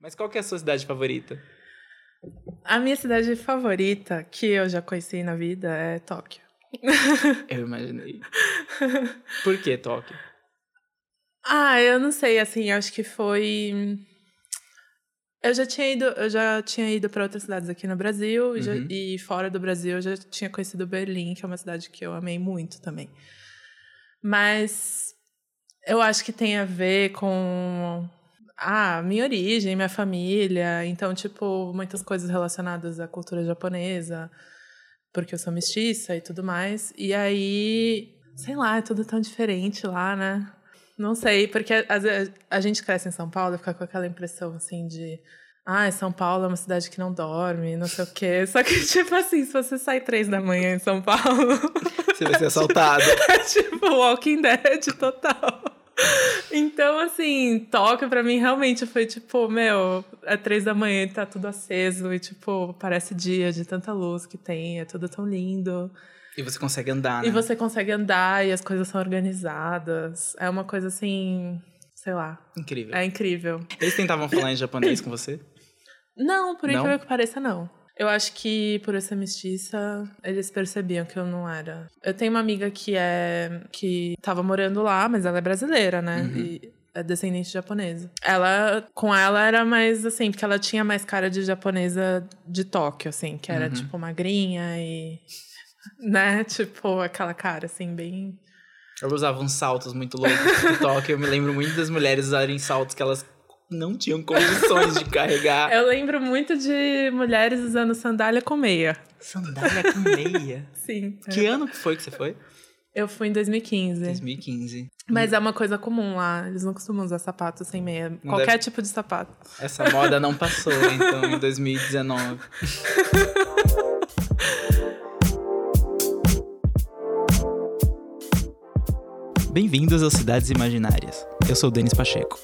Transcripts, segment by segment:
Mas qual que é a sua cidade favorita? A minha cidade favorita, que eu já conheci na vida, é Tóquio. Eu imaginei. Por que Tóquio? Ah, eu não sei, assim, acho que foi. Eu já tinha ido, eu já tinha ido para outras cidades aqui no Brasil e, já- Uhum. e fora do Brasil eu já tinha conhecido Berlim, que é uma cidade que eu amei muito também. Mas eu acho que tem a ver com ah, minha origem, minha família, então tipo muitas coisas relacionadas à cultura japonesa, porque eu sou mestiça e tudo mais. E aí, sei lá, é tudo tão diferente lá, né? Não sei, porque vezes a gente cresce em São Paulo e fica com aquela impressão assim de. Ah, São Paulo é uma cidade que não dorme, não sei o quê. Só que, tipo assim, se você sai três da manhã em São Paulo, Você vai ser assaltado. é tipo Walking Dead total. Então, assim, Tóquio pra mim realmente foi tipo, meu, é três da manhã e tá tudo aceso e, tipo, parece dia de tanta luz que tem, é tudo tão lindo. e você consegue andar, né? E você consegue andar e as coisas são organizadas. É uma coisa assim, sei lá, Incrível. é incrível. Eles tentavam falar em japonês com você? Não, por incrível que pareça, não. Eu acho que por ser mestiça, eles percebiam que eu não era. Eu tenho uma amiga que é que tava morando lá, mas ela é brasileira, né? Uhum. E é descendente de japonesa. Ela, com ela era mais assim, porque ela tinha mais cara de japonesa de Tóquio, assim, que era Uhum. tipo magrinha e né, tipo aquela cara assim bem Eu usava uns saltos muito loucos no Tóquio. Eu me lembro muito das mulheres usarem saltos que elas não tinham condições de carregar. Eu lembro muito de mulheres usando sandália com meia. Sandália com meia. Sim. Que ano que foi que você foi? Eu fui em 2015. 2015. Mas é uma coisa comum lá. Eles não costumam usar sapato sem meia. Qualquer deve- tipo de sapato. Essa moda não passou, então, em 2019. Bem-vindos às Cidades Imaginárias. Eu sou o Denis Pacheco.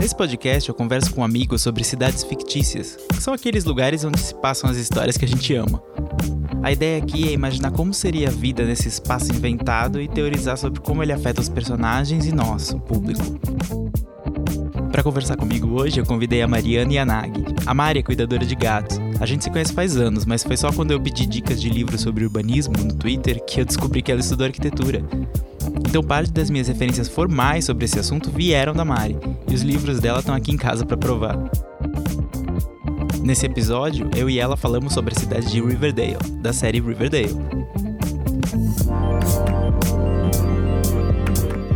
Nesse podcast eu converso com amigos sobre cidades fictícias, que são aqueles lugares onde se passam as histórias que a gente ama. A ideia aqui é imaginar como seria a vida nesse espaço inventado e teorizar sobre como ele afeta os personagens e nós, o público. Para conversar comigo hoje, eu convidei a Mariana Yanagi. A Mari é cuidadora de gatos. A gente se conhece faz anos, mas foi só quando eu pedi dicas de livros sobre urbanismo no Twitter que eu descobri que ela estudou arquitetura. Então parte das minhas referências formais sobre esse assunto vieram da Mari, e os livros dela estão aqui em casa para provar. Nesse episódio, eu e ela falamos sobre a cidade de Riverdale, da série Riverdale.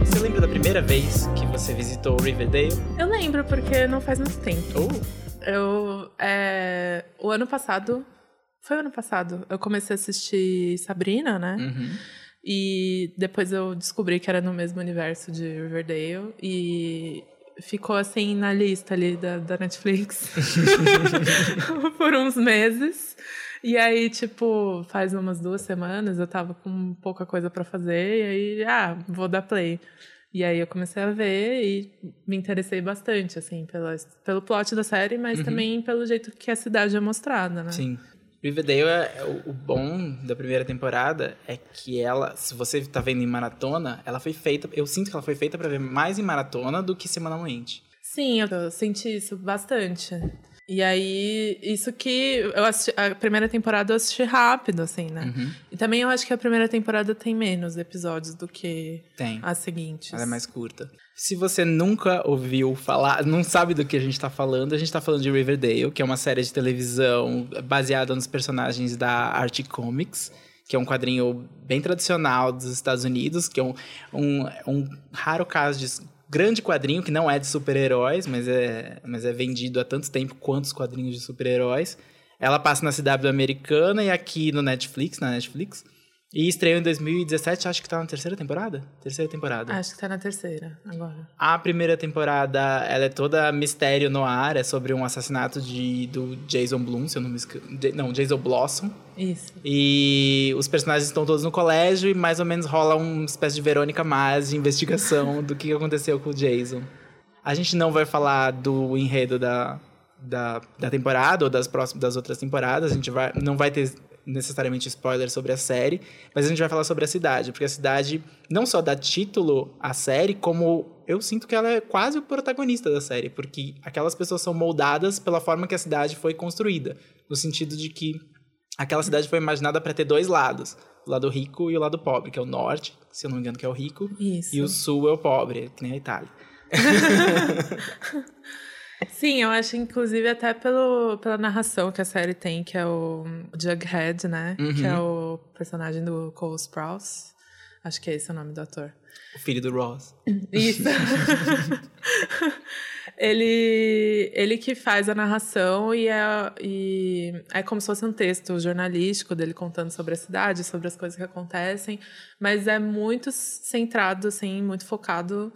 Você lembra da primeira vez que você visitou Riverdale? Eu lembro, porque não faz muito tempo. Oh, Eu. É... O ano passado. Foi o ano passado. Eu comecei a assistir Sabrina, né? uhum. E depois eu descobri que era no mesmo universo de Riverdale. E ficou assim na lista ali da, da Netflix por uns meses. E aí, tipo, faz umas duas semanas eu tava com pouca coisa pra fazer. E aí, ah, vou dar play. E aí eu comecei a ver e me interessei bastante, assim, pela, pelo plot da série, mas Uhum. também pelo jeito que a cidade é mostrada, né? Sim. Riverdale, é, é o, o bom da primeira temporada é que ela, se você tá vendo em maratona, ela foi feita, eu sinto que ela foi feita pra ver mais em maratona do que semanalmente. Sim, eu senti isso bastante. E aí, isso que eu assisti, a primeira temporada eu assisti rápido, assim, né? Uhum. E também eu acho que a primeira temporada tem menos episódios do que Tem. as seguintes. Ela é mais curta. Se você nunca ouviu falar, não sabe do que a gente tá falando, a gente tá falando de Riverdale, que é uma série de televisão baseada nos personagens da Art Comics, que é um quadrinho bem tradicional dos Estados Unidos, que é um, um, um raro caso de grande quadrinho que não é de super-heróis, mas é, mas é vendido há tanto tempo quanto os quadrinhos de super-heróis. Ela passa na CW americana e aqui no Netflix, na Netflix. E estreou em 2017, acho que tá na terceira temporada? Terceira temporada. Acho que tá na terceira agora. A primeira temporada, ela é toda mistério no ar, é sobre um assassinato de, do Jason Blum, se eu não me esqueço. Não, Jason Blossom. Isso. E os personagens estão todos no colégio e mais ou menos rola uma espécie de Verônica Mars de investigação do que aconteceu com o Jason. A gente não vai falar do enredo da, da, da temporada ou das, próximas, das outras temporadas, a gente vai, não vai ter necessariamente spoiler sobre a série, mas a gente vai falar sobre a cidade, porque a cidade não só dá título à série, como eu sinto que ela é quase o protagonista da série, porque aquelas pessoas são moldadas pela forma que a cidade foi construída, no sentido de que aquela cidade foi imaginada para ter dois lados, o lado rico e o lado pobre, que é o norte, se eu não me engano que é o rico, Isso. e o sul é o pobre, que nem a Itália. Sim, eu acho, inclusive, até pelo, pela narração que a série tem, que é o Jughead, né? Uhum. Que é o personagem do Cole Sprouse. Acho que é esse o nome do ator. O filho do Ross. Isso. ele, ele que faz a narração e é, e é como se fosse um texto jornalístico dele contando sobre a cidade, sobre as coisas que acontecem, mas é muito centrado, assim, muito focado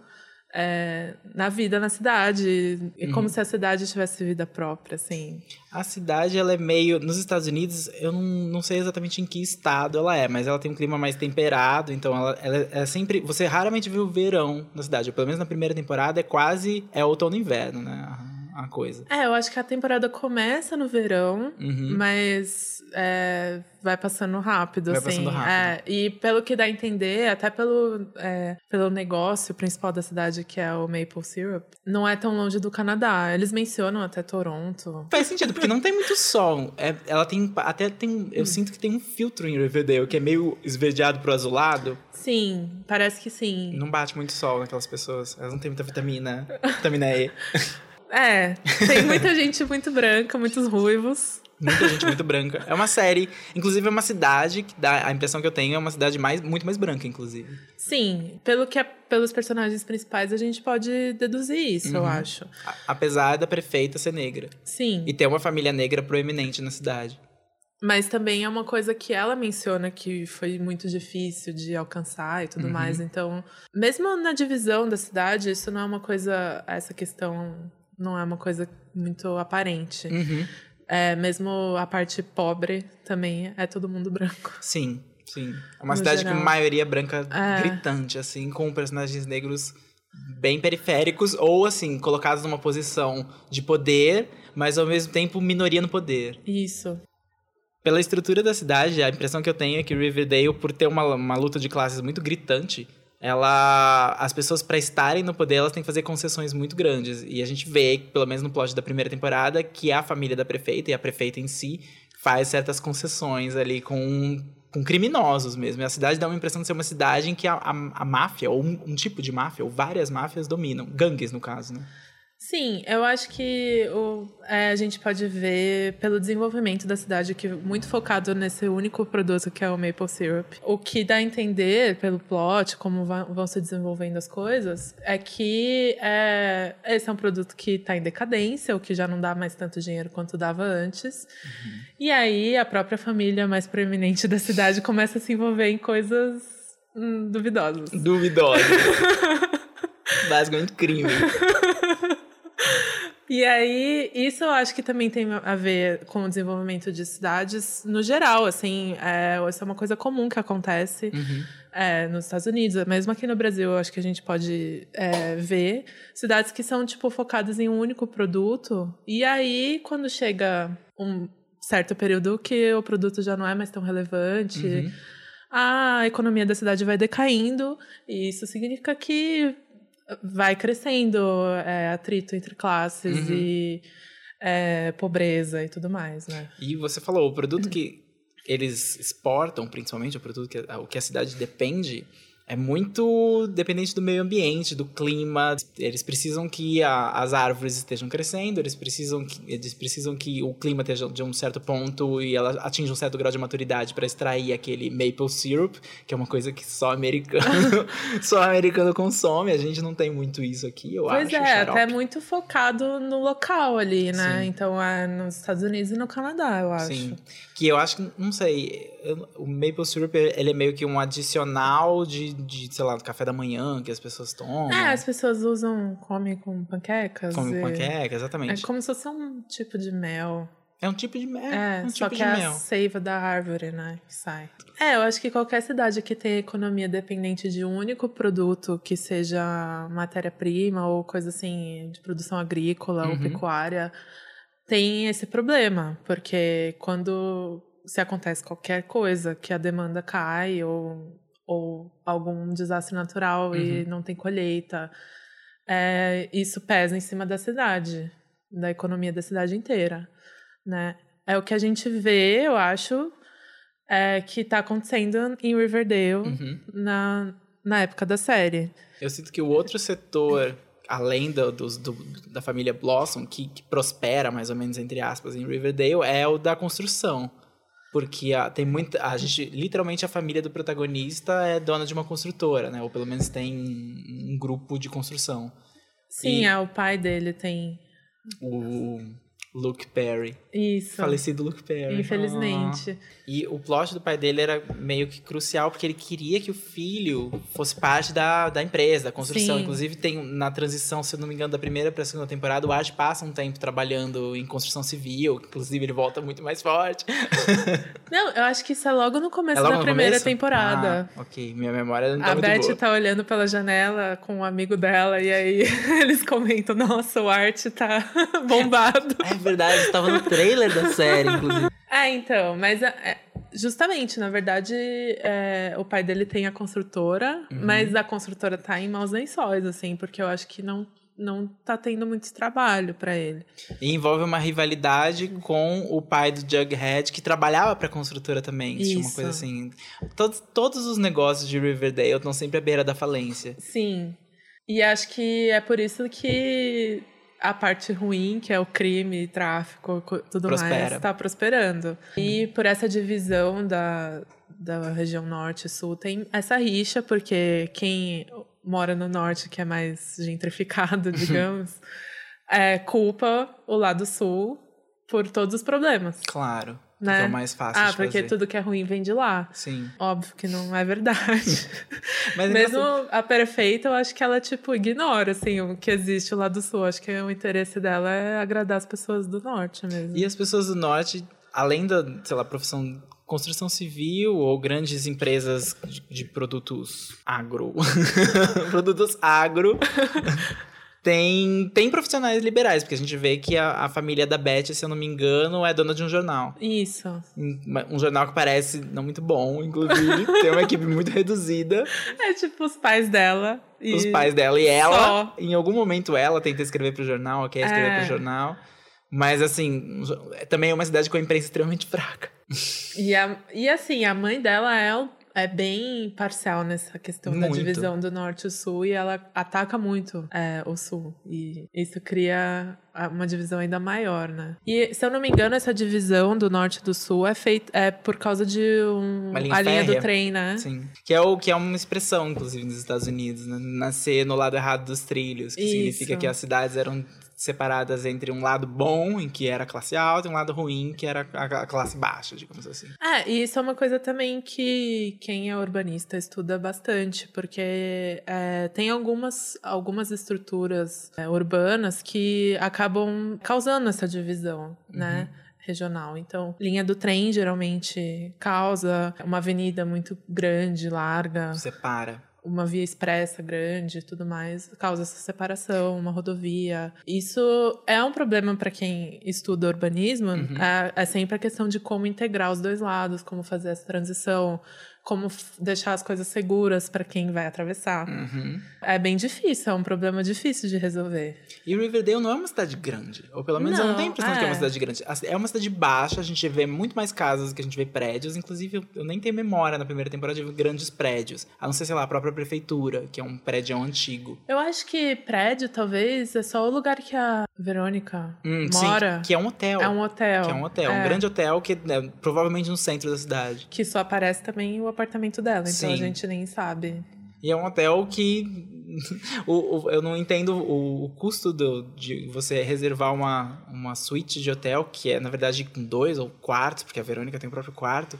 é, na vida na cidade. É como se a cidade tivesse vida própria, assim. A cidade, ela é meio. Nos Estados Unidos, eu não, não sei exatamente em que estado ela é, mas ela tem um clima mais temperado, então ela, ela é sempre. Você raramente vê o verão na cidade. Pelo menos na primeira temporada é quase. É outono e inverno, né? A a coisa. É, eu acho que a temporada começa no verão, Uhum. mas é, vai passando rápido, Vai assim. passando rápido. É, e pelo que dá a entender, até pelo, é, pelo negócio principal da cidade, que é o Maple Syrup, não é tão longe do Canadá. Eles mencionam até Toronto. Faz sentido, porque não tem muito sol. É, ela tem. Até tem. Eu sinto que tem um filtro em Riverdale, que é meio esverdeado pro azulado. Sim, parece que sim. Não bate muito sol naquelas pessoas. Elas não têm muita vitamina. Vitamina E. É, tem muita gente muito branca, muitos ruivos. Muita gente muito branca. É uma série. Inclusive, é uma cidade que dá. A impressão que eu tenho é uma cidade mais, muito mais branca, inclusive. Sim, pelo que é, pelos personagens principais a gente pode deduzir isso, eu Uhum. acho. A- apesar da prefeita ser negra. Sim. E ter uma família negra proeminente na cidade. Mas também é uma coisa que ela menciona que foi muito difícil de alcançar e tudo Uhum. mais. Então, mesmo na divisão da cidade, isso não é uma coisa. Essa questão não é uma coisa muito aparente. Uhum. É, mesmo a parte pobre também é todo mundo branco. Sim, sim. É uma No cidade geral. com maioria branca É. gritante, assim, com personagens negros bem periféricos, ou assim, colocados numa posição de poder, mas ao mesmo tempo minoria no poder. Isso. Pela estrutura da cidade, a impressão que eu tenho é que Riverdale, por ter uma, uma luta de classes muito gritante, ela as pessoas para estarem no poder elas têm que fazer concessões muito grandes e a gente vê pelo menos no plot da primeira temporada que a família da prefeita e a prefeita em si faz certas concessões ali com com criminosos mesmo. E a cidade dá uma impressão de ser uma cidade em que a, a, a máfia, ou um, um tipo de máfia, ou várias máfias dominam. Gangues, no caso, né? Sim, eu acho que o, é, a gente pode ver pelo desenvolvimento da cidade, que é muito focado nesse único produto que é o Maple Syrup. O que dá a entender pelo plot, como vão se desenvolvendo as coisas, é que é, esse é um produto que está em decadência, o que já não dá mais tanto dinheiro quanto dava antes. E aí a própria família mais proeminente da cidade começa a se envolver em coisas hum, duvidosas. Duvidosa. Basicamente crime. E aí, isso eu acho que também tem a ver com o desenvolvimento de cidades no geral, assim, é, isso é uma coisa comum que acontece Uhum. é, nos Estados Unidos, mesmo aqui no Brasil, eu acho que a gente pode é, ver cidades que são, tipo, focadas em um único produto, e aí, quando chega um certo período que o produto já não é mais tão relevante, Uhum. a economia da cidade vai decaindo, e isso significa que vai crescendo é, atrito entre classes Uhum. e é, pobreza e tudo mais, né? E você falou, o produto que eles exportam, principalmente, o produto que o que a cidade depende, é muito dependente do meio ambiente, do clima. Eles precisam que a- as árvores estejam crescendo, eles precisam que, eles precisam que o clima esteja de um certo ponto e ela atinja um certo grau de maturidade para extrair aquele maple syrup, que é uma coisa que só americano, só americano consome. A gente não tem muito isso aqui, eu Pois acho. é, xarope. até muito focado no local ali, né? Sim. Então é nos Estados Unidos e no Canadá, eu acho. Sim. Que eu acho que, não sei, o maple syrup, ele é meio que um adicional de, de, sei lá, do café da manhã que as pessoas tomam. É, as pessoas usam, comem com panquecas. Comem e- panqueca, É exatamente. como se fosse um tipo de mel. É, um tipo de mel. É, um só tipo que é mel. a seiva da árvore, né? Que sai. É, eu acho que qualquer cidade que tenha economia dependente de um único produto, que seja matéria-prima ou coisa assim, de produção agrícola ou Uhum. pecuária, tem esse problema. Porque quando se acontece qualquer coisa, que a demanda cai ou, ou algum desastre natural e Uhum. não tem colheita. é, isso pesa em cima da cidade, da economia da cidade inteira, né? É o que a gente vê, eu acho, é, que está acontecendo em Riverdale Uhum. na, na época da série. Eu sinto que o outro setor, além do, dos- do- da família Blossom, que, que prospera, mais ou menos, entre aspas, em Riverdale, é o da construção. Porque a, tem muita. A gente, literalmente, a família do protagonista é dona de uma construtora, né? Ou pelo menos tem um grupo de construção. Sim, E- é, o pai dele tem O Luke Perry. Isso. Falecido Luke Perry. Infelizmente. Ah. E o plot do pai dele era meio que crucial, porque ele queria que o filho fosse parte da, da empresa, da construção. Sim. Inclusive, tem na transição, se eu não me engano, da primeira para a segunda temporada, o Ash passa um tempo trabalhando em construção civil. Inclusive, ele volta muito mais forte. Não, eu acho que isso é logo no começo É logo da no primeira começo? temporada. Ah, ok, minha memória não tá A muito Beth boa. tá olhando pela janela com um amigo dela e aí eles comentam: Nossa, o Art tá bombado. É verdade, estava no trailer da série, inclusive. É, então, mas é, é, justamente, na verdade, é, o pai dele tem a construtora, Uhum. mas a construtora tá em maus lençóis, assim, porque eu acho que não, não tá tendo muito trabalho pra ele. E envolve uma rivalidade com o pai do Jughead, que trabalhava pra construtora também. Tinha uma Isso. coisa assim. Todos, todos os negócios de Riverdale estão sempre à beira da falência. Sim. E acho que é por isso que a parte ruim, que é o crime, tráfico, co- tudo Prospera. mais, tá prosperando. E por essa divisão da, da região norte e sul, tem essa rixa, porque quem mora no norte, que é mais gentrificado, digamos, é, culpa o lado sul por todos os problemas. Claro. Né? Que é o mais fácil Ah, porque fazer. tudo que é ruim vem de lá. Sim. Óbvio que não é verdade. Mas Mesmo engraçado- a perfeita, eu acho que ela, tipo, ignora, assim, o que existe lá do sul. Acho que o interesse dela é agradar as pessoas do norte mesmo. E as pessoas do norte, além da, sei lá, profissão construção civil ou grandes empresas de, de produtos agro, produtos agro, tem, tem profissionais liberais, porque a gente vê que a, a família da Beth, se eu não me engano, é dona de um jornal. Isso. Um, um jornal que parece não muito bom, inclusive, tem uma equipe muito reduzida, É tipo os pais dela. E... os pais dela e ela, Só. em algum momento ela tenta escrever pro jornal, quer escrever É. pro jornal. Mas assim, também é uma cidade com a imprensa extremamente fraca. E, a, e assim, a mãe dela é, é bem parcial nessa questão da Muito. divisão do norte e sul. E ela ataca muito é, o sul. E isso cria uma divisão ainda maior, né? E, se eu não me engano, essa divisão do norte e do sul é feita é por causa de um, Uma linha a linha do trem, né? Sim. Que é, o, que é uma expressão, inclusive, nos Estados Unidos, né? Nascer no lado errado dos trilhos. Que Isso. significa que as cidades eram separadas entre um lado bom, em que era a classe alta, e um lado ruim, que era a, classe baixa, digamos assim. É, e isso é uma coisa também que quem é urbanista estuda bastante, porque é, tem algumas, algumas estruturas é, urbanas que acabam causando essa divisão, né? Regional. Então, linha do trem geralmente causa uma avenida muito grande, larga, Separa. Uma via expressa grande e tudo mais, causa essa separação, uma rodovia. Isso é um problema para quem estuda urbanismo, é, é sempre a questão de como integrar os dois lados, como fazer essa transição, como deixar as coisas seguras para quem vai atravessar. Uhum. É bem difícil, é um problema difícil de resolver. E Riverdale não é uma cidade grande. Ou pelo menos eu não Não, tenho a impressão de que é uma é. cidade grande. É uma cidade baixa, a gente vê muito mais casas do que a gente vê prédios. Inclusive, eu- nem tenho memória na primeira temporada de grandes prédios. A não ser, sei lá, a própria prefeitura, que é um prédio antigo. Eu acho que prédio, talvez, é só o lugar que a Verônica Hum, mora. Sim, que é um hotel. É um hotel. Que é um hotel, um É. grande hotel que é provavelmente no centro da cidade. Que só aparece também o apartamento dela, então Sim. a gente nem sabe. E é um hotel que o, o- eu não entendo o, o custo do, de você reservar uma, uma suíte de hotel, que é, na verdade, com dois ou quartos, porque a Verônica tem o próprio quarto,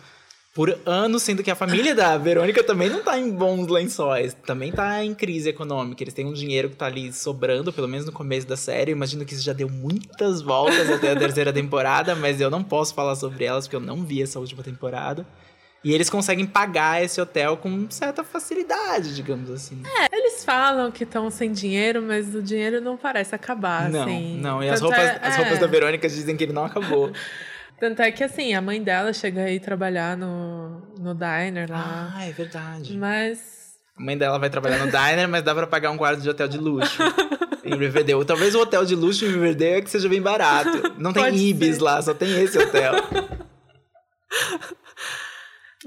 por ano, sendo que a família da Verônica também não tá em bons lençóis, também tá em crise econômica. Eles têm um dinheiro que tá ali sobrando, pelo menos no começo da série. Eu imagino que isso já deu muitas voltas até a terceira temporada, mas eu não posso falar sobre elas, porque eu não vi essa última temporada. E eles conseguem pagar esse hotel com certa facilidade, digamos assim. Eles falam que estão sem dinheiro, mas o dinheiro não parece acabar, não, assim. não. E as roupas, é- as é. roupas da Verônica dizem que ele não acabou. Tanto é que, assim, a mãe dela chega aí trabalhar no, no diner lá. ah, é verdade. Mas A mãe dela vai trabalhar no diner, mas dá pra pagar um quarto de hotel de luxo. em Riverdale. Talvez o hotel de luxo em Riverdale é que seja bem barato. Não tem Pode Ibis ser. lá, só tem esse hotel.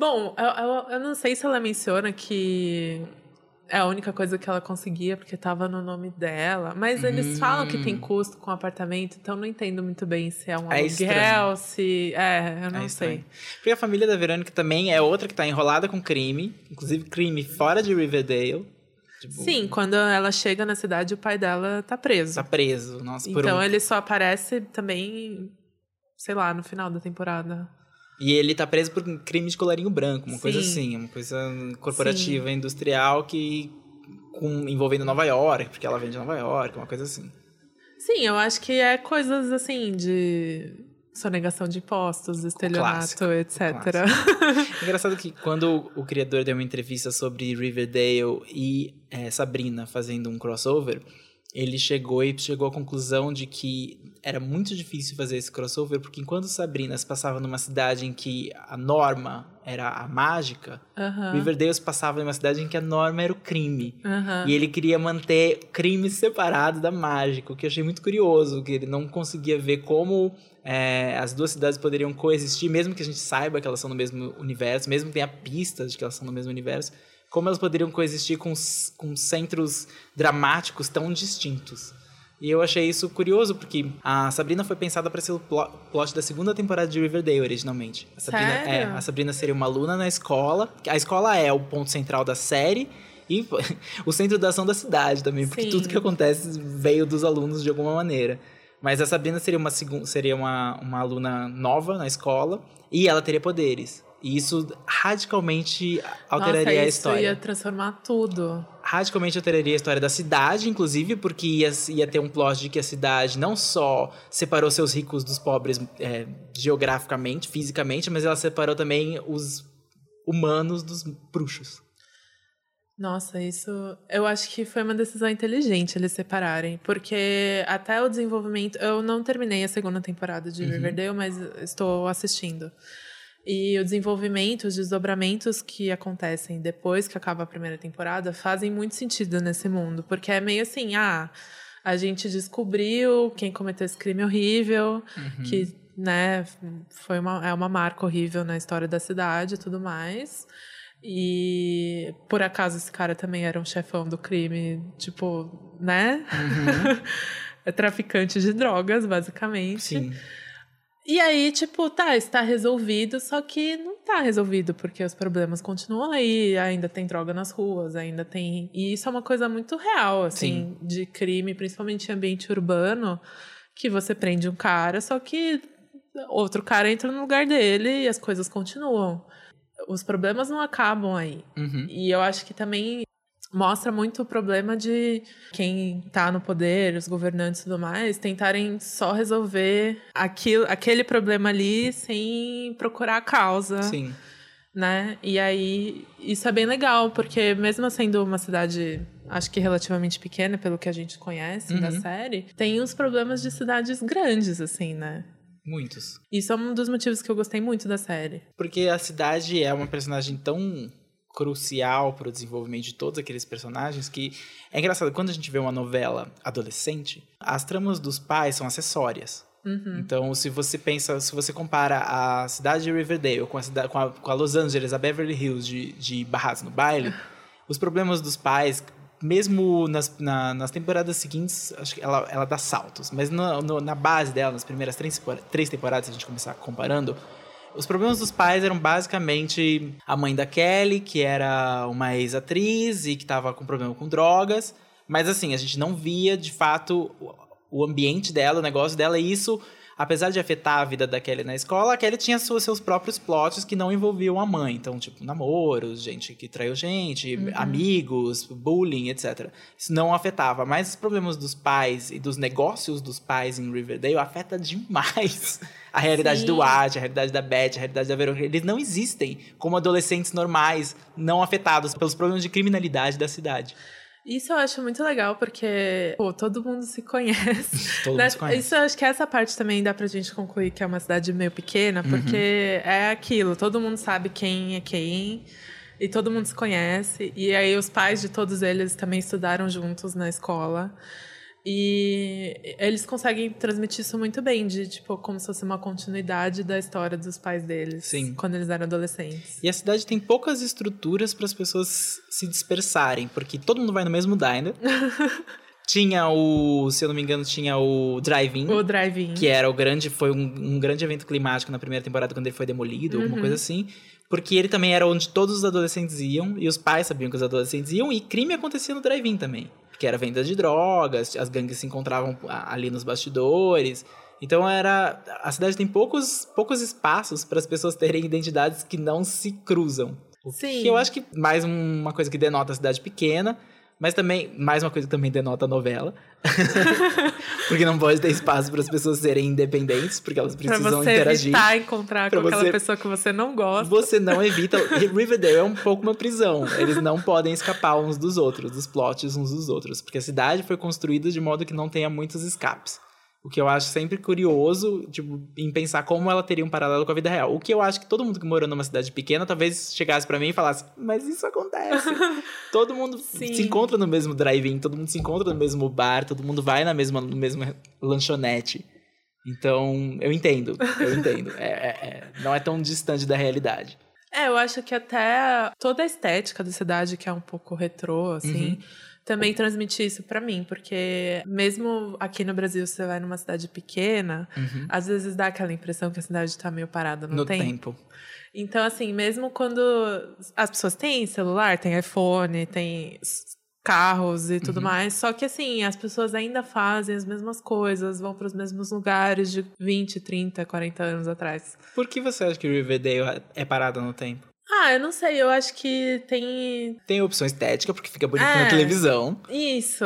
Bom, eu, eu, eu não sei se ela menciona que é a única coisa que ela conseguia porque estava no nome dela. Mas eles falam que tem custo com apartamento, então não entendo muito bem se é um É aluguel, estranho. se. É, eu não É sei. estranho. Porque a família da Verônica também é outra que tá enrolada com crime. Inclusive crime fora de Riverdale. Tipo, Sim, quando ela chega na cidade, o pai dela tá preso. Tá preso. Nossa, por Então um... ele só aparece também, sei lá, no final da temporada. E ele tá preso por um crime de colarinho branco, uma coisa Sim. assim, uma coisa corporativa, industrial que com, envolvendo Nova York, porque ela vem de Nova York, uma coisa assim. Sim, eu acho que é coisas assim de sonegação de impostos, estelionato, clássico, etc. Engraçado que quando o criador deu uma entrevista sobre Riverdale e eh, Sabrina fazendo um crossover, ele chegou e chegou à conclusão de que era muito difícil fazer esse crossover, porque enquanto Sabrina se passava numa cidade em que a norma era a mágica, Aham, Riverdale se passava numa cidade em que a norma era o crime. aham. E ele queria manter crimes separados da mágica, o que eu achei muito curioso, que ele não conseguia ver como é, as duas cidades poderiam coexistir, mesmo que a gente saiba que elas são no mesmo universo, mesmo que tenha pistas de que elas são no mesmo universo, como elas poderiam coexistir com, com centros dramáticos tão distintos. E eu achei isso curioso, porque a Sabrina foi pensada para ser o plo- plot da segunda temporada de Riverdale, originalmente. A Sabrina, é, a Sabrina seria uma aluna na escola. A escola é o ponto central da série e o centro da ação da cidade também, porque Sim. tudo que acontece veio dos alunos de alguma maneira. Mas a Sabrina seria uma, seria uma, uma aluna nova na escola e ela teria poderes. E isso radicalmente alteraria Nossa, a isso história. ia transformar tudo. Radicalmente alteraria a história da cidade, inclusive, porque ia, ia ter um plot de que a cidade não só separou seus ricos dos pobres é, geograficamente, fisicamente, mas ela separou também os humanos dos bruxos. Nossa, isso eu acho que foi uma decisão inteligente eles separarem, porque até o desenvolvimento, eu não terminei a segunda temporada de Riverdale, mas estou assistindo. E o desenvolvimento, os desdobramentos que acontecem depois que acaba a primeira temporada fazem muito sentido nesse mundo, porque é meio assim, ah, a gente descobriu quem cometeu esse crime horrível, que, né, foi uma, é uma marca horrível na história da cidade e tudo mais. E por acaso esse cara também era um chefão do crime, tipo, né? é traficante de drogas, basicamente. Sim. E aí, tipo, tá, está resolvido, só que não tá resolvido, porque os problemas continuam aí, ainda tem droga nas ruas, ainda tem. E isso é uma coisa muito real, assim, de crime, principalmente em ambiente urbano, que você prende um cara, só que outro cara entra no lugar dele e as coisas continuam. Os problemas não acabam aí. Uhum. E eu acho que também mostra muito o problema de quem tá no poder, os governantes e tudo mais, tentarem só resolver aquilo, aquele problema ali sem procurar a causa, Sim. né? E aí isso é bem legal, porque mesmo sendo uma cidade, acho que relativamente pequena, pelo que a gente conhece da Uhum. série, tem uns problemas de cidades grandes, assim, né? Muitos. Isso é um dos motivos que eu gostei muito da série. Porque a cidade é uma personagem tão crucial para o desenvolvimento de todos aqueles personagens que é engraçado quando a gente vê uma novela adolescente, as tramas dos pais são acessórias. Uhum. Então, se você pensa, se você compara a cidade de Riverdale com a, cidade, com a, com a Los Angeles, a Beverly Hills de, de Barrados no Baile, os problemas dos pais, mesmo nas, na- nas temporadas seguintes, acho que ela, ela dá saltos. Mas no- no- na base dela, nas primeiras três, três temporadas, se a gente começar comparando, os problemas dos pais eram basicamente a mãe da Kelly, que era uma ex-atriz e que estava com problema com drogas. Mas assim, a gente não via de fato o- ambiente dela, o negócio dela, e isso, apesar de afetar a vida da Kelly na escola, a Kelly tinha seus, seus próprios plots que não envolviam a mãe. Então, tipo, namoros, gente que traiu gente, amigos, bullying, etc. Isso não afetava. Mas os problemas dos pais e dos negócios dos pais em Riverdale afeta demais a realidade Sim. do Art, a realidade da Beth, a realidade da Verônica. Eles não existem como adolescentes normais, não afetados pelos problemas de criminalidade da cidade. Isso eu acho muito legal, porque pô, todo mundo se conhece. Todo Né? mundo se conhece. Isso eu acho que essa parte também dá pra gente concluir que é uma cidade meio pequena, porque Uhum. é aquilo, todo mundo sabe quem é quem. E todo mundo se conhece. E aí os pais de todos eles também estudaram juntos na escola. E eles conseguem transmitir isso muito bem, de tipo, como se fosse uma continuidade da história dos pais deles. Sim. Quando eles eram adolescentes. E a cidade tem poucas estruturas para as pessoas se dispersarem, porque todo mundo vai no mesmo diner. tinha o, se eu não me engano, tinha o Drive-In. O Drive-In. Que era o grande, foi um, um, grande evento climático na primeira temporada quando ele foi demolido, uhum. alguma coisa assim. Porque ele também era onde todos os adolescentes iam, e os pais sabiam que os adolescentes iam, e crime acontecia no Drive-In também que era venda de drogas, as gangues se encontravam ali nos bastidores. Então era a cidade tem poucos poucos espaços para as pessoas terem identidades que não se cruzam. Sim. Que eu acho que mais uma coisa que denota a cidade pequena, mas também, mais uma coisa que também denota a novela. porque não pode ter espaço para as pessoas serem independentes, porque elas precisam pra você interagir. evitar encontrar com você, aquela pessoa que você não gosta. Você não evita. Riverdale é um pouco uma prisão. Eles não podem escapar uns dos outros, dos plots uns dos outros. Porque a cidade foi construída de modo que não tenha muitos escapes. O que eu acho sempre curioso, tipo, em pensar como ela teria um paralelo com a vida real. O que eu acho que todo mundo que morou numa cidade pequena talvez chegasse para mim e falasse: Mas isso acontece. todo mundo Sim. se encontra no mesmo drive-in, todo mundo se encontra no mesmo bar, todo mundo vai na mesma, no mesmo lanchonete. Então, eu entendo, eu entendo. É, é, é, não é tão distante da realidade. É, eu acho que até toda a estética da cidade, que é um pouco retrô, assim. Uhum também transmitir isso para mim, porque mesmo aqui no Brasil, você vai numa cidade pequena, uhum. às vezes dá aquela impressão que a cidade tá meio parada no, no tempo. tempo. Então, assim, mesmo quando as pessoas têm celular, têm iPhone, têm carros e tudo uhum. mais, só que assim, as pessoas ainda fazem as mesmas coisas, vão para os mesmos lugares de 20, 30, 40 anos atrás. Por que você acha que Riverdale é parada no tempo? Ah, eu não sei, eu acho que tem. Tem opção estética, porque fica bonito é, na televisão. Isso.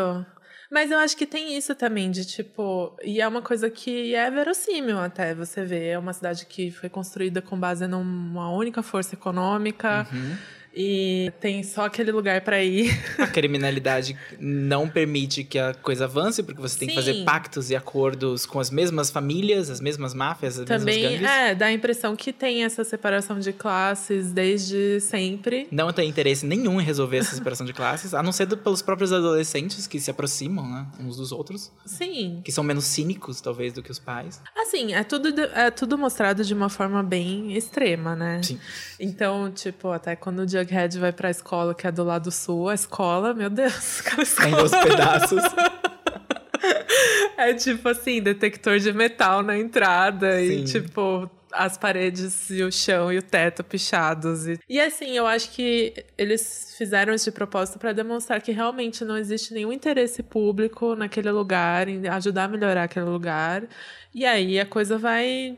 Mas eu acho que tem isso também, de tipo. E é uma coisa que é verossímil até você ver. É uma cidade que foi construída com base numa única força econômica. Uhum e tem só aquele lugar para ir. A criminalidade não permite que a coisa avance, porque você tem Sim. que fazer pactos e acordos com as mesmas famílias, as mesmas máfias, as Também, mesmas gangues. É, dá a impressão que tem essa separação de classes desde sempre. Não tem interesse nenhum em resolver essa separação de classes, a não ser pelos próprios adolescentes que se aproximam, né, uns dos outros. Sim. Que são menos cínicos, talvez, do que os pais. Assim, é tudo, é tudo mostrado de uma forma bem extrema, né? Sim. Então, tipo, até quando o Jughead vai pra escola, que é do lado sul, a escola, meu Deus, aquela escola. Em dois pedaços. é tipo assim, detector de metal na entrada Sim. e tipo as paredes e o chão e o teto pichados. E, e assim, eu acho que eles fizeram isso de propósito para demonstrar que realmente não existe nenhum interesse público naquele lugar, em ajudar a melhorar aquele lugar. E aí a coisa vai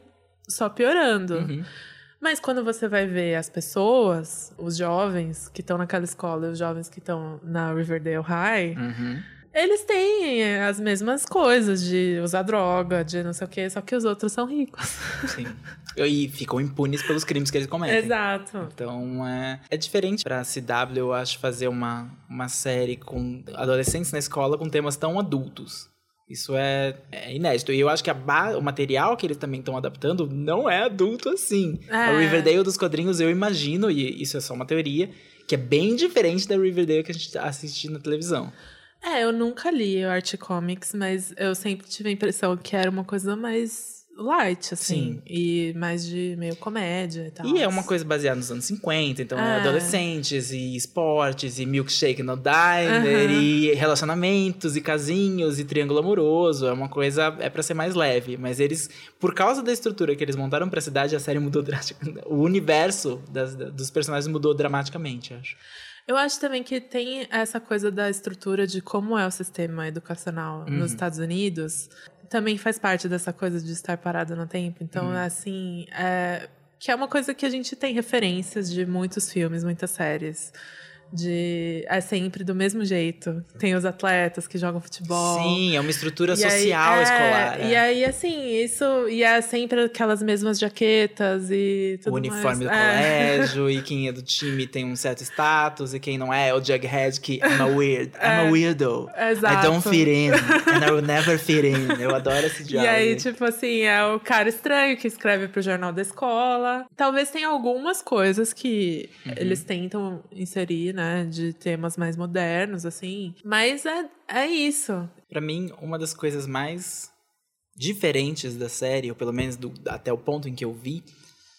só piorando. Uhum. Mas quando você vai ver as pessoas, os jovens que estão naquela escola e os jovens que estão na Riverdale High, uhum. eles têm as mesmas coisas de usar droga, de não sei o quê, só que os outros são ricos. Sim. E ficam impunes pelos crimes que eles cometem. Exato. Então é, é diferente pra CW, eu acho, fazer uma, uma série com adolescentes na escola com temas tão adultos. Isso é, é, inédito. E eu acho que o material que eles também estão adaptando não é adulto assim. É. A Riverdale dos quadrinhos, eu imagino, e isso é só uma teoria, que é bem diferente da Riverdale que a gente assiste na televisão. É, eu nunca li o Art Comics, mas eu sempre tive a impressão que era uma coisa mais light, assim. Sim. E mais de meio comédia e tal. E é uma coisa baseada nos anos 50, então é. adolescentes e esportes e milkshake no diner Uhum. e relacionamentos e casinhos e triângulo amoroso. É uma coisa, é pra ser mais leve. Mas eles, por causa da estrutura que eles montaram pra cidade, a série mudou drasticamente. O universo das, dos personagens mudou dramaticamente, acho. Eu acho também que tem essa coisa da estrutura de como é o sistema educacional Uhum. nos Estados Unidos. Também faz parte dessa coisa de estar parado no tempo. Então, Uhum. assim, é, que é uma coisa que a gente tem referências de muitos filmes, muitas séries. De é sempre do mesmo jeito. Tem os atletas que jogam futebol. Sim, é uma estrutura E social aí, é, escolar. E é. aí, assim, isso. E é sempre aquelas mesmas jaquetas e tudo o uniforme do mais. É. colégio, e quem é do time tem um certo status, e quem não é, é o Jughead que I'm a weird, I'm a É. weirdo. I Exato. don't fit in, and I will never fit in. Eu adoro esse E diálogo. aí, tipo assim, é o cara estranho que escreve pro jornal da escola. Talvez tenha algumas coisas que Uhum. eles tentam inserir, né? De temas mais modernos, assim. Mas é, é isso. Pra mim, uma das coisas mais diferentes da série, ou pelo menos do- até o ponto em que eu vi,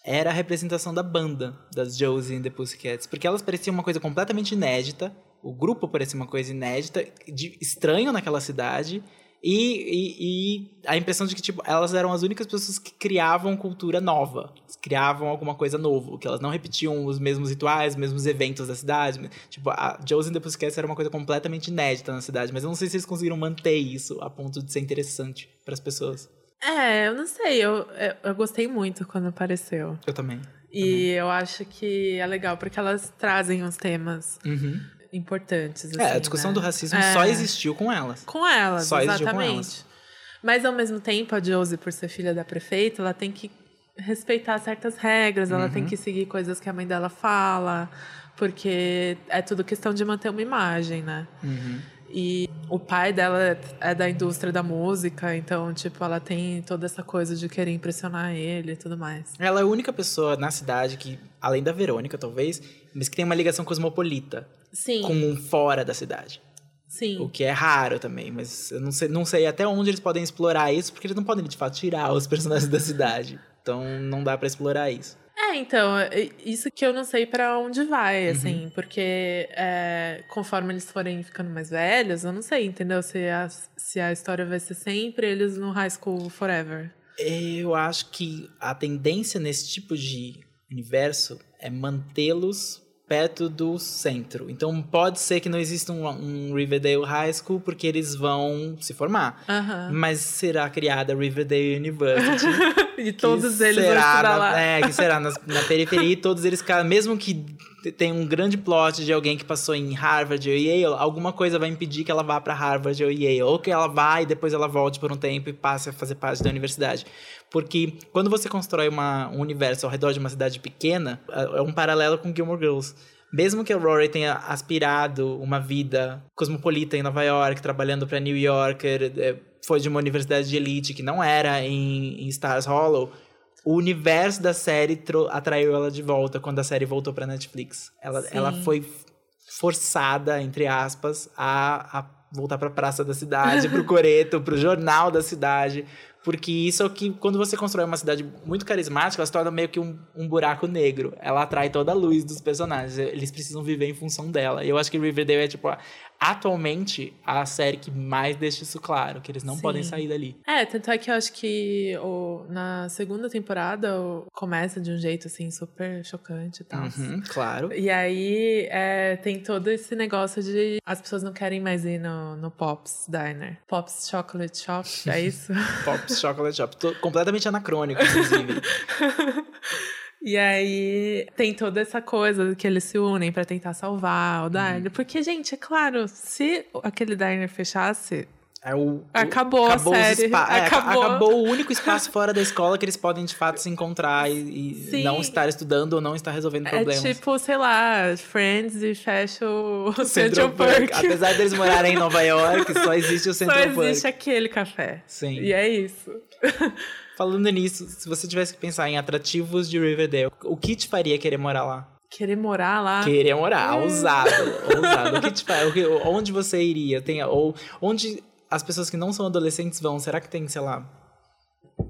era a representação da banda das Josie and the Pussycats. Porque elas pareciam uma coisa completamente inédita, o grupo parecia uma coisa inédita, de, estranho naquela cidade, e, e- e a impressão de que tipo, elas eram as únicas pessoas que criavam cultura nova, criavam alguma coisa novo, que elas não repetiam os mesmos rituais, os mesmos eventos da cidade. Tipo, a Josie and the Pussycats era uma coisa completamente inédita na cidade, mas eu não sei se eles conseguiram manter isso a ponto de ser interessante para as pessoas. É, eu não sei. Eu, eu, eu gostei muito quando apareceu. Eu também. E eu acho que é legal porque elas trazem uns temas Uhum. Importantes. é, a assim, discussão né? do racismo É. só existiu com elas. Com elas, Só existiu com exatamente. elas. Mas ao mesmo tempo, a Josie, por ser filha da prefeita, ela tem que respeitar certas regras, ela Uhum. tem que seguir coisas que a mãe dela fala, porque é tudo questão de manter uma imagem, né? Uhum. E o pai dela é da indústria da música, então, tipo, ela tem toda essa coisa de querer impressionar ele e tudo mais. Ela é a única pessoa na cidade que, além da Verônica, talvez, mas que tem uma ligação cosmopolita Sim, com um fora da cidade. sim. O que é raro também, mas eu não sei, não sei até onde eles podem explorar isso, porque eles não podem, de fato, tirar os personagens da cidade. Então não dá pra explorar isso. É, então, isso que eu não sei pra onde Uhum. vai, assim, porque é, conforme eles forem ficando mais velhos, eu não sei, entendeu? Se a, se a história vai ser sempre eles no high school forever. Eu acho que a tendência nesse tipo de universo é mantê-los perto do centro. Então pode ser que não exista um, um Riverdale High School porque eles vão se formar. Mas será criada Riverdale University. E todos eles vão será estudar na, lá. É, que será nas- na, periferia e todos eles, mesmo que te- tenha um grande plot de alguém que passou em Harvard ou Yale, alguma coisa vai impedir que ela vá para Harvard ou Yale, ou que ela vá e depois ela volte por um tempo e passe a fazer parte da universidade. Porque quando você constrói uma, um universo ao redor de uma cidade pequena, é é um paralelo com Gilmore Girls. Mesmo que a Rory tenha aspirado uma vida cosmopolita em Nova York, trabalhando para New Yorker, é, foi de uma universidade de elite que não era em, em Stars Hollow, o universo da série atraiu ela de volta quando a série voltou para Netflix. Ela, Sim. ela foi forçada, entre aspas, a, a voltar para a praça da cidade, pro coreto, pro jornal da cidade. Porque isso é o que, quando você constrói uma cidade muito carismática, ela se torna meio que um, um buraco negro. Ela atrai toda a luz dos personagens. Eles precisam viver em função dela. E eu acho que Riverdale é, tipo, atualmente, a série que mais deixa isso claro. Que eles não Sim. podem sair dali. É, tanto é que eu acho que o, na segunda temporada o- começa de um jeito, assim, super chocante e tal. Uhum, claro. E aí é, tem todo esse negócio de as pessoas não querem mais ir no, no Pops Diner. Pops Chocolate Shop, é isso? Pops Chocolate Shop. Tô completamente anacrônico, inclusive. E aí tem toda essa coisa que eles se unem pra tentar salvar o diner. Porque, gente, é claro, se aquele diner fechasse, É o, Acabou a os série. espa- é, Acabou. acabou o único espaço fora da escola que eles podem de fato se encontrar e, e não estar estudando ou não estar resolvendo problemas. é tipo, sei lá, Friends e fecha o O Central, Park. Apesar deles morarem em Nova York, só existe o Só Central Park. existe aquele café. Sim. E é isso. Falando nisso, se você tivesse que pensar em atrativos de Riverdale, o que te faria querer morar lá? Querer morar lá. Querer morar, ousado, ousado. O que te faria? o que- Onde você iria? Tem, ou onde as pessoas que não são adolescentes vão? Será que tem, sei lá,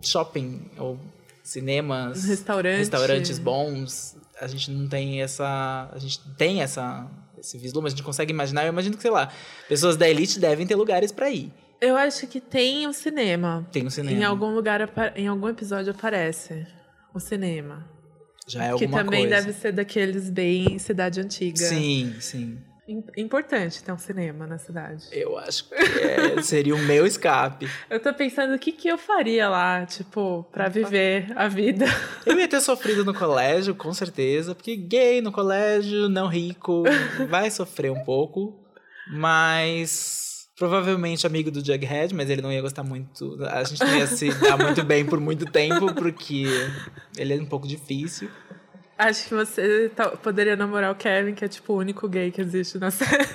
shopping ou cinemas, Restaurante. restaurantes bons? A gente não tem essa, a gente tem essa esse vislumbre, a gente consegue imaginar. Eu imagino que, sei lá, pessoas da elite devem ter lugares pra ir. Eu acho que tem o cinema. Tem um cinema. Em algum lugar, em algum episódio aparece o cinema. Já é que alguma também coisa. deve ser daqueles bem cidade antiga. Sim, sim. Importante ter um cinema na cidade. Eu acho que é, seria o meu escape. Eu tô pensando o que, que eu faria lá, tipo, pra viver a vida. Eu ia ter sofrido no colégio, com certeza, porque gay no colégio, não rico, vai sofrer um pouco, mas provavelmente amigo do Jughead, mas ele não ia gostar muito. A gente não ia se dar muito bem por muito tempo, porque ele é um pouco difícil. Acho que você tá, poderia namorar o Kevin, que é tipo o único gay que existe na série.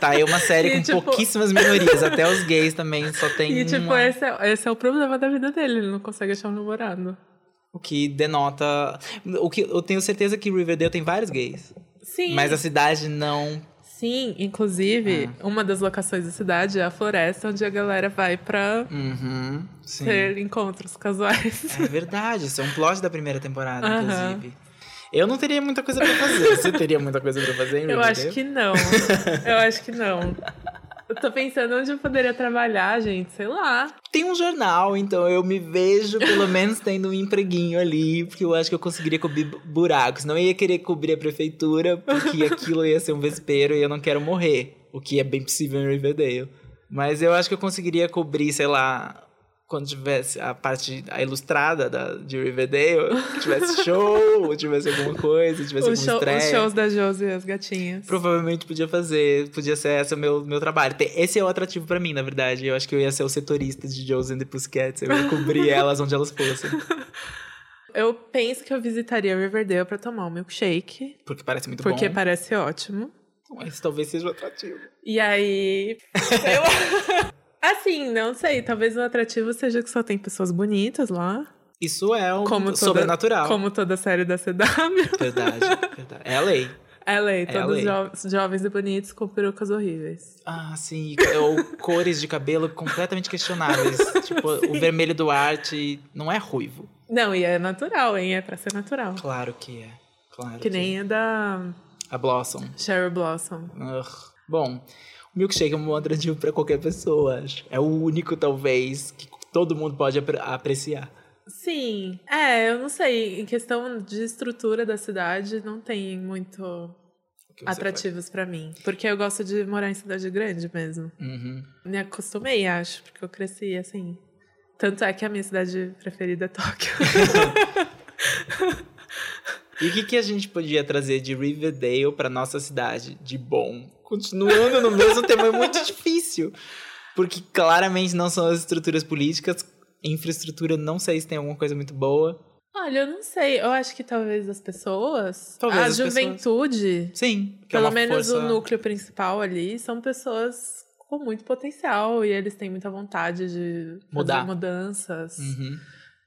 Tá aí uma série e, com tipo... pouquíssimas minorias, até os gays também só tem. E tipo, uma... esse, é, esse é o problema da vida dele, ele não consegue achar um namorado. O que denota. O que eu tenho certeza que Riverdale tem vários gays. Sim. Mas a cidade não. Sim, inclusive, ah. uma das locações da cidade é a floresta, onde a galera vai pra uhum, ter encontros casuais. É verdade, isso é um plot da primeira temporada, uhum. inclusive. Eu não teria muita coisa pra fazer. Você teria muita coisa pra fazer em Eu acho que não. Eu acho que não. Eu tô pensando onde eu poderia trabalhar, gente, sei lá. Tem um jornal, então eu me vejo pelo menos tendo um empreguinho ali, porque eu acho que eu conseguiria cobrir buracos. Não ia querer cobrir a prefeitura, porque aquilo ia ser um vespeiro e eu não quero morrer. O que é bem possível em Riverdale. Mas eu acho que eu conseguiria cobrir, sei lá, quando tivesse a parte a ilustrada da, de Riverdale, tivesse show, tivesse alguma coisa, tivesse o alguma show, estreia. Os shows da Josie e as gatinhas. Provavelmente podia fazer, podia ser esse o meu, meu trabalho. Esse é o atrativo para mim, na verdade. Eu acho que eu ia ser o setorista de Josie and the Pussycats, eu ia cobrir elas onde elas fossem. Eu penso que eu visitaria Riverdale para tomar um milkshake. Porque parece muito porque bom. Porque parece ótimo. Mas talvez seja o atrativo. E aí. eu... Assim, não sei. Talvez o atrativo seja que só tem pessoas bonitas lá. Isso é um como toda, sobrenatural. Como toda série da CW. Verdade, verdade. É a lei. É lei, todos é jo jovens e bonitos com perucas horríveis. Ah, sim. Ou cores de cabelo completamente questionáveis. tipo, sim. o vermelho do arte não é ruivo. Não, e é natural, hein? É pra ser natural. Claro que é. Claro que, que nem é da. A Blossom. Sherry Blossom. Ugh. Bom, milkshake é um bom atrativo para qualquer pessoa, acho. É o único, talvez, que todo mundo pode ap apreciar. Sim. É, eu não sei. Em questão de estrutura da cidade, não tem muito atrativos para mim. Porque eu gosto de morar em cidade grande mesmo. Uhum. Me acostumei, acho, porque eu cresci assim. Tanto é que a minha cidade preferida é Tóquio. e o que, que a gente podia trazer de Riverdale para nossa cidade de bom? Continuando no mesmo tema é muito difícil. Porque claramente não são as estruturas políticas. Infraestrutura, não sei se tem alguma coisa muito boa. Olha, eu não sei. Eu acho que talvez as pessoas. Talvez a as juventude. Pessoas... Sim. É pelo é menos força... o núcleo principal ali são pessoas com muito potencial e eles têm muita vontade de Mudar. fazer mudanças. Uhum.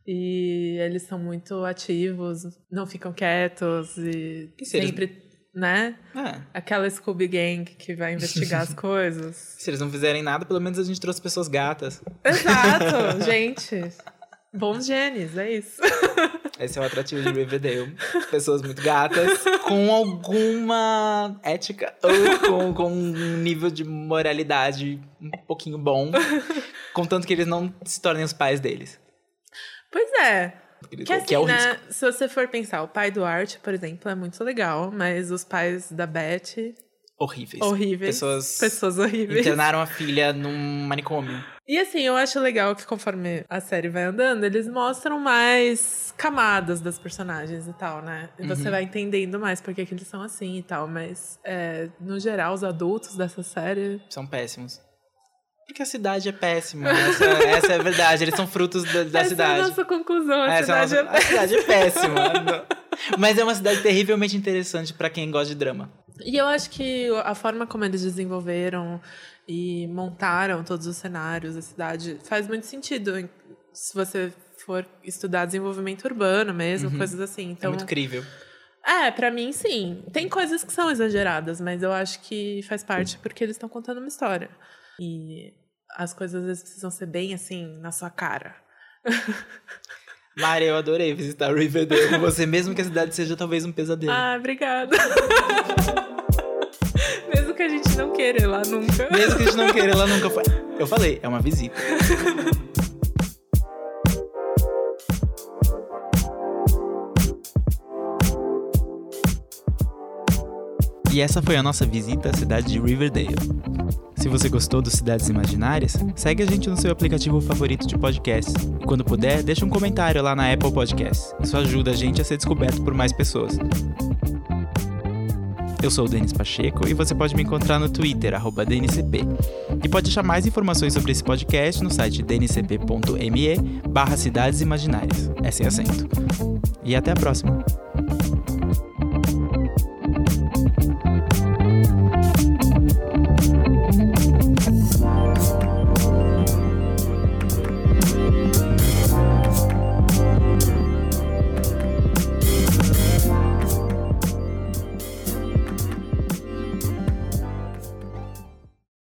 E eles são muito ativos, não ficam quietos e, e sempre né? É. Aquela Scooby Gang que vai investigar as coisas. Se eles não fizerem nada, pelo menos a gente trouxe pessoas gatas. Exato, gente. Bons genes, é isso. Esse é o atrativo de Riverdale. Pessoas muito gatas, com alguma ética ou com, com um nível de moralidade um pouquinho bom. Contanto que eles não se tornem os pais deles. Pois é. Que, assim, que é o né, risco. Se você for pensar, o pai do Art, por exemplo, é muito legal, mas os pais da Beth. Horríveis. Horríveis. Pessoas, pessoas horríveis. Internaram a filha num manicômio. E assim, eu acho legal que conforme a série vai andando, eles mostram mais camadas das personagens e tal, né? E você uhum. vai entendendo mais porque que eles são assim e tal. Mas, é, no geral, os adultos dessa série. São péssimos. Porque a cidade é péssima. Essa, essa é a verdade. Eles são frutos da, da essa cidade. É a nossa conclusão. A, essa cidade, é, nossa, é a cidade é péssima. Mas é uma cidade terrivelmente interessante para quem gosta de drama. E eu acho que a forma como eles desenvolveram e montaram todos os cenários da cidade faz muito sentido. Se você for estudar desenvolvimento urbano mesmo, uhum. coisas assim. Então, é muito incrível. É, para mim sim. Tem coisas que são exageradas, mas eu acho que faz parte porque eles estão contando uma história. E as coisas às vezes precisam ser bem assim, na sua cara. Mari, eu adorei visitar Riverdale com você, mesmo que a cidade seja talvez um pesadelo. Ah, obrigada. mesmo que a gente não queira ir lá nunca. Mesmo que a gente não queira ir lá nunca. Eu falei, é uma visita. E essa foi a nossa visita à cidade de Riverdale. Se você gostou do Cidades Imaginárias, segue a gente no seu aplicativo favorito de podcast. E quando puder, deixa um comentário lá na Apple Podcasts. Isso ajuda a gente a ser descoberto por mais pessoas. Eu sou o Denis Pacheco e você pode me encontrar no Twitter, DNCP. E pode achar mais informações sobre esse podcast no site dncp.me barra Cidades Imaginárias. É sem acento. E até a próxima!